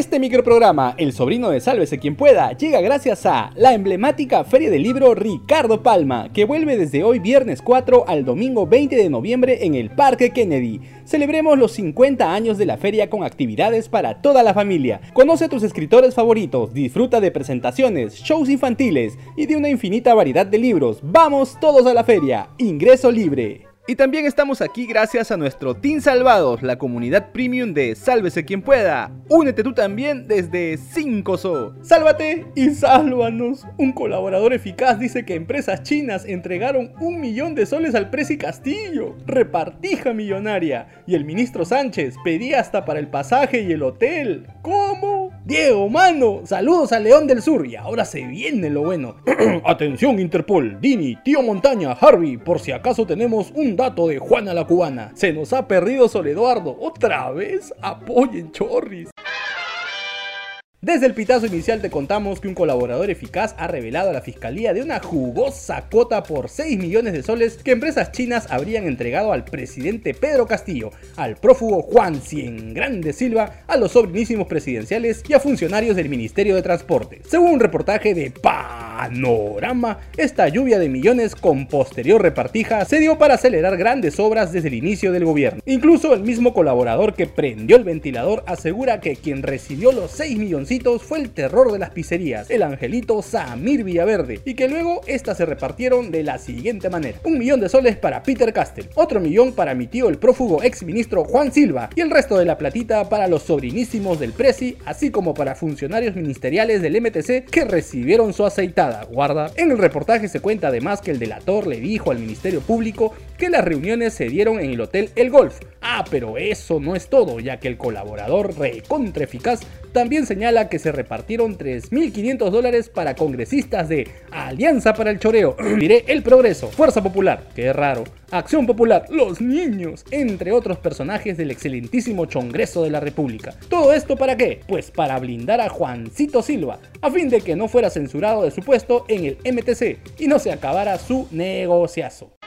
Este microprograma, El sobrino de Sálvese quien pueda, llega gracias a la emblemática Feria del Libro Ricardo Palma, que vuelve desde hoy viernes 4 al domingo 20 de noviembre en el Parque Kennedy. Celebremos los 50 años de la feria con actividades para toda la familia. Conoce a tus escritores favoritos, disfruta de presentaciones, shows infantiles y de una infinita variedad de libros. ¡Vamos todos a la feria! Ingreso libre. Y también estamos aquí gracias a nuestro Team Salvados, la comunidad premium de Sálvese quien pueda. Únete tú también desde 5SO. Sálvate y sálvanos. Un colaborador eficaz dice que empresas chinas entregaron un millón de soles al Presi Castillo. Repartija millonaria. Y el ministro Sánchez pedía hasta para el pasaje y el hotel. ¿Cómo? Diego, mano, saludos al León del Sur y ahora se viene lo bueno. Atención Interpol, Dini, Tío Montaña, Harvey, por si acaso tenemos un dato de Juana la Cubana. Se nos ha perdido Sol Eduardo, otra vez, apoyen Chorris. Desde el pitazo inicial te contamos que un colaborador eficaz ha revelado a la fiscalía de una jugosa cota por 6 millones de soles que empresas chinas habrían entregado al presidente Pedro Castillo, al prófugo Juan Cien Grande Silva, a los sobrinísimos presidenciales y a funcionarios del Ministerio de Transporte. Según un reportaje de Panorama, esta lluvia de millones con posterior repartija se dio para acelerar grandes obras desde el inicio del gobierno. Incluso el mismo colaborador que prendió el ventilador asegura que quien recibió los 6 millones fue el terror de las pizzerías, el angelito Samir Villaverde, y que luego estas se repartieron de la siguiente manera. Un millón de soles para Peter Castell, otro millón para mi tío el prófugo ex ministro Juan Silva, y el resto de la platita para los sobrinísimos del Presi, así como para funcionarios ministeriales del MTC que recibieron su aceitada, En el reportaje se cuenta además que el delator le dijo al Ministerio Público que las reuniones se dieron en el Hotel El Golf. Ah, pero eso no es todo, ya que el colaborador recontra eficaz también señala que se repartieron 3.500 dólares para congresistas de Alianza para el Choreo, diré El Progreso, Fuerza Popular, que raro, Acción Popular, Los Niños, entre otros personajes del excelentísimo Congreso de la República. ¿Todo esto para qué? Pues para blindar a Juancito Silva, a fin de que no fuera censurado de su puesto en el MTC y no se acabara su negociazo.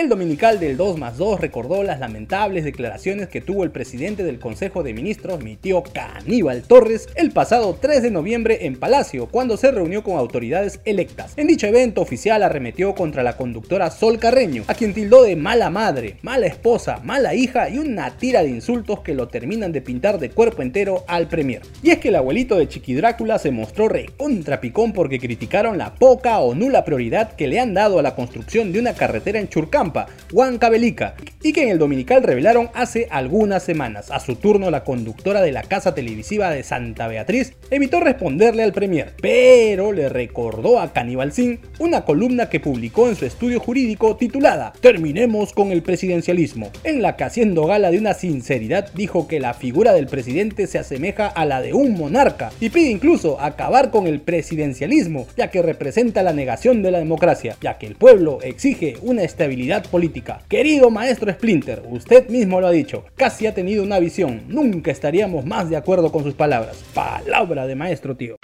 El dominical del 2 más 2 recordó las lamentables declaraciones que tuvo el presidente del Consejo de Ministros, mi tío Caníbal Torres, el pasado 3 de noviembre en Palacio, cuando se reunió con autoridades electas. En dicho evento oficial arremetió contra la conductora Sol Carreño, a quien tildó de mala madre, mala esposa, mala hija y una tira de insultos que lo terminan de pintar de cuerpo entero al premier. Y es que el abuelito de Chiqui Drácula se mostró recontra picón porque criticaron la poca o nula prioridad que le han dado a la construcción de una carretera en Churcán Huancavelica, y que en el Dominical revelaron hace algunas semanas. A su turno, la conductora de la casa televisiva de Santa Beatriz evitó responderle al Premier, pero le recordó a Caníbal una columna que publicó en su estudio jurídico titulada Terminemos con el presidencialismo, en la que haciendo gala de una sinceridad dijo que la figura del presidente se asemeja a la de un monarca y pide incluso acabar con el presidencialismo, ya que representa la negación de la democracia, ya que el pueblo exige una estabilidad política. Querido maestro Splinter, usted mismo lo ha dicho, casi ha tenido una visión, nunca estaríamos más de acuerdo con sus palabras. Palabra de maestro, tío.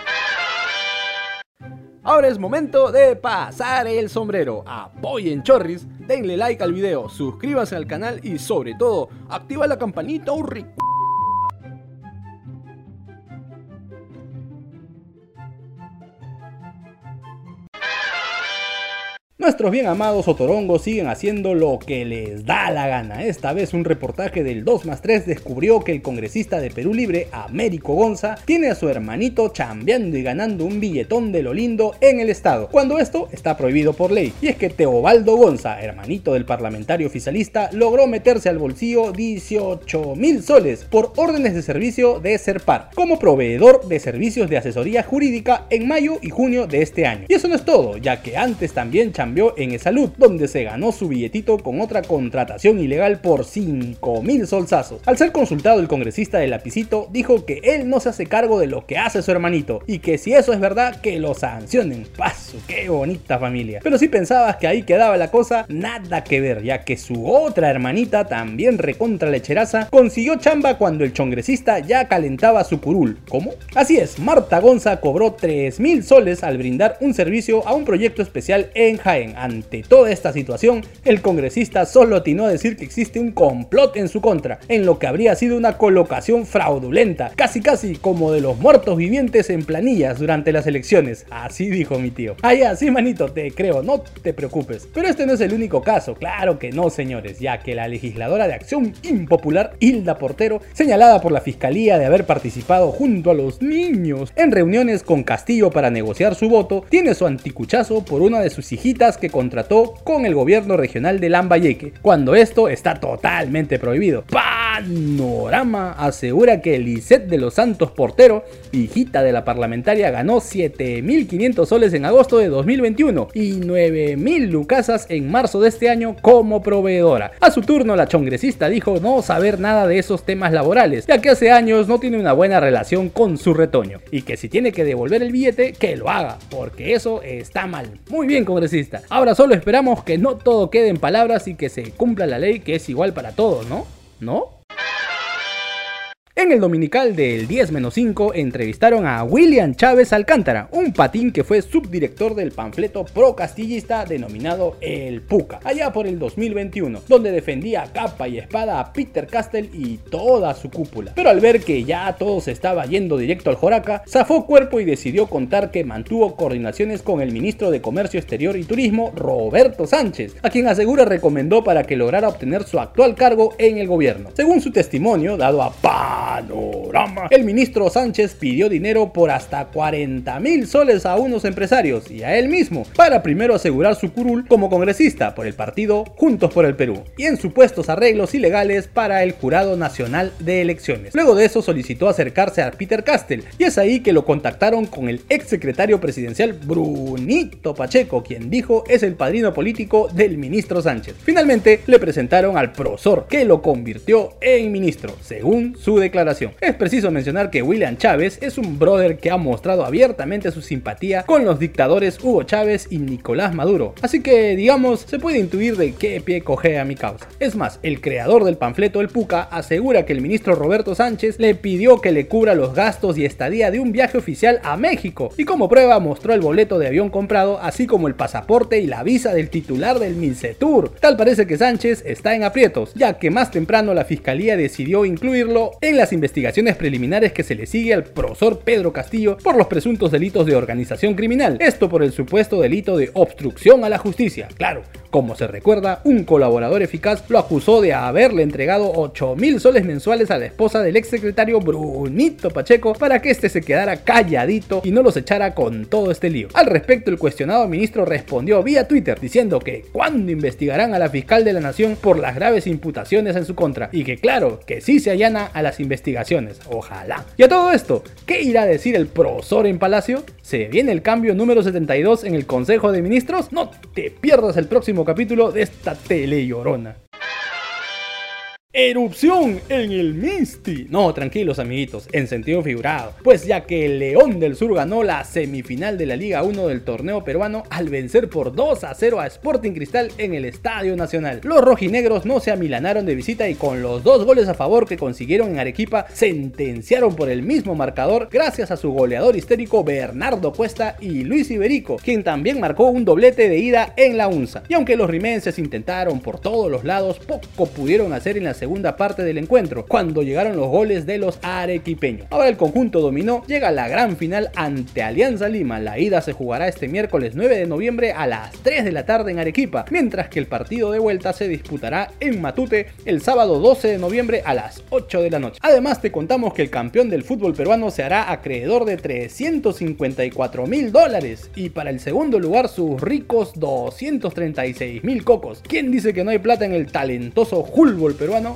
Ahora es momento de pasar el sombrero. Apoyen Chorris, denle like al video, suscríbanse al canal y sobre todo, activa la campanita un Nuestros bien amados otorongos siguen haciendo lo que les da la gana. Esta vez un reportaje del 2 más 3 descubrió que el congresista de Perú Libre, Américo Gonza, tiene a su hermanito chambeando y ganando un billetón de lo lindo en el estado, cuando esto está prohibido por ley. Y es que Teobaldo Gonza, hermanito del parlamentario oficialista, logró meterse al bolsillo 18 mil soles por órdenes de servicio de Serpar, como proveedor de servicios de asesoría jurídica en mayo y junio de este año. Y eso no es todo, ya que antes también chambeó en Salud, donde se ganó su billetito con otra contratación ilegal por 5 mil solsazos. Al ser consultado el congresista de Lapicito, dijo que él no se hace cargo de lo que hace su hermanito y que si eso es verdad, que lo sancionen. Paso, qué bonita familia. Pero si pensabas que ahí quedaba la cosa, nada que ver, ya que su otra hermanita, también recontra lecheraza, consiguió chamba cuando el congresista ya calentaba su curul. ¿Cómo? Así es, Marta Gonza cobró 3 mil soles al brindar un servicio a un proyecto especial en Jaén ante toda esta situación, el congresista solo atinó a decir que existe un complot en su contra, en lo que habría sido una colocación fraudulenta, casi casi como de los muertos vivientes en planillas durante las elecciones. Así dijo mi tío. Ah, ya, sí, manito, te creo, no te preocupes. Pero este no es el único caso, claro que no, señores, ya que la legisladora de Acción Impopular, Hilda Portero, señalada por la Fiscalía de haber participado junto a los niños en reuniones con Castillo para negociar su voto, tiene su anticuchazo por una de sus hijitas que contrató con el gobierno regional de Lambayeque, cuando esto está totalmente prohibido. Panorama asegura que Lisette de los Santos Portero, hijita de la parlamentaria, ganó 7.500 soles en agosto de 2021 y 9.000 lucasas en marzo de este año como proveedora. A su turno, la chongresista dijo no saber nada de esos temas laborales, ya que hace años no tiene una buena relación con su retoño y que si tiene que devolver el billete, que lo haga, porque eso está mal. Muy bien, congresista. Ahora solo esperamos que no todo quede en palabras y que se cumpla la ley que es igual para todos, ¿no? ¿No? En el dominical del 10-5 entrevistaron a William Chávez Alcántara, un patín que fue subdirector del panfleto pro-castillista denominado El Puca, allá por el 2021, donde defendía capa y espada a Peter Castell y toda su cúpula. Pero al ver que ya todo se estaba yendo directo al Joraca, zafó cuerpo y decidió contar que mantuvo coordinaciones con el ministro de Comercio Exterior y Turismo, Roberto Sánchez, a quien asegura recomendó para que lograra obtener su actual cargo en el gobierno. Según su testimonio, dado a PA El ministro Sánchez pidió dinero por hasta 40 mil soles a unos empresarios y a él mismo para primero asegurar su curul como congresista por el partido Juntos por el Perú y en supuestos arreglos ilegales para el Jurado Nacional de Elecciones. Luego de eso solicitó acercarse a Peter Castell y es ahí que lo contactaron con el ex secretario presidencial Brunito Pacheco, quien dijo es el padrino político del ministro Sánchez. Finalmente le presentaron al profesor que lo convirtió en ministro, según su declaración es preciso mencionar que William Chávez es un brother que ha mostrado abiertamente su simpatía con los dictadores Hugo Chávez y Nicolás Maduro, así que digamos se puede intuir de qué pie coge a mi causa. Es más, el creador del panfleto El Puca asegura que el ministro Roberto Sánchez le pidió que le cubra los gastos y estadía de un viaje oficial a México y como prueba mostró el boleto de avión comprado así como el pasaporte y la visa del titular del Mincetur. Tal parece que Sánchez está en aprietos, ya que más temprano la fiscalía decidió incluirlo en la investigaciones preliminares que se le sigue al profesor Pedro Castillo por los presuntos delitos de organización criminal. Esto por el supuesto delito de obstrucción a la justicia. Claro, como se recuerda, un colaborador eficaz lo acusó de haberle entregado 8 mil soles mensuales a la esposa del exsecretario Brunito Pacheco para que éste se quedara calladito y no los echara con todo este lío. Al respecto, el cuestionado ministro respondió vía Twitter diciendo que cuando investigarán a la fiscal de la nación por las graves imputaciones en su contra y que claro, que sí se allana a las investigaciones, ojalá. Y a todo esto, ¿qué irá a decir el profesor en Palacio? ¿Se viene el cambio número 72 en el Consejo de Ministros? No te pierdas el próximo capítulo de esta tele llorona. Erupción en el Misty. No, tranquilos amiguitos, en sentido figurado. Pues ya que el León del Sur ganó la semifinal de la Liga 1 del torneo peruano al vencer por 2 a 0 a Sporting Cristal en el Estadio Nacional. Los rojinegros no se amilanaron de visita y con los dos goles a favor que consiguieron en Arequipa sentenciaron por el mismo marcador gracias a su goleador histérico Bernardo Cuesta y Luis Iberico, quien también marcó un doblete de ida en la UNSA. Y aunque los rimenses intentaron por todos los lados, poco pudieron hacer en la segunda segunda parte del encuentro, cuando llegaron los goles de los arequipeños. Ahora el conjunto dominó, llega la gran final ante Alianza Lima. La ida se jugará este miércoles 9 de noviembre a las 3 de la tarde en Arequipa, mientras que el partido de vuelta se disputará en Matute el sábado 12 de noviembre a las 8 de la noche. Además te contamos que el campeón del fútbol peruano se hará acreedor de 354 mil dólares y para el segundo lugar sus ricos 236 mil cocos. ¿Quién dice que no hay plata en el talentoso fútbol peruano?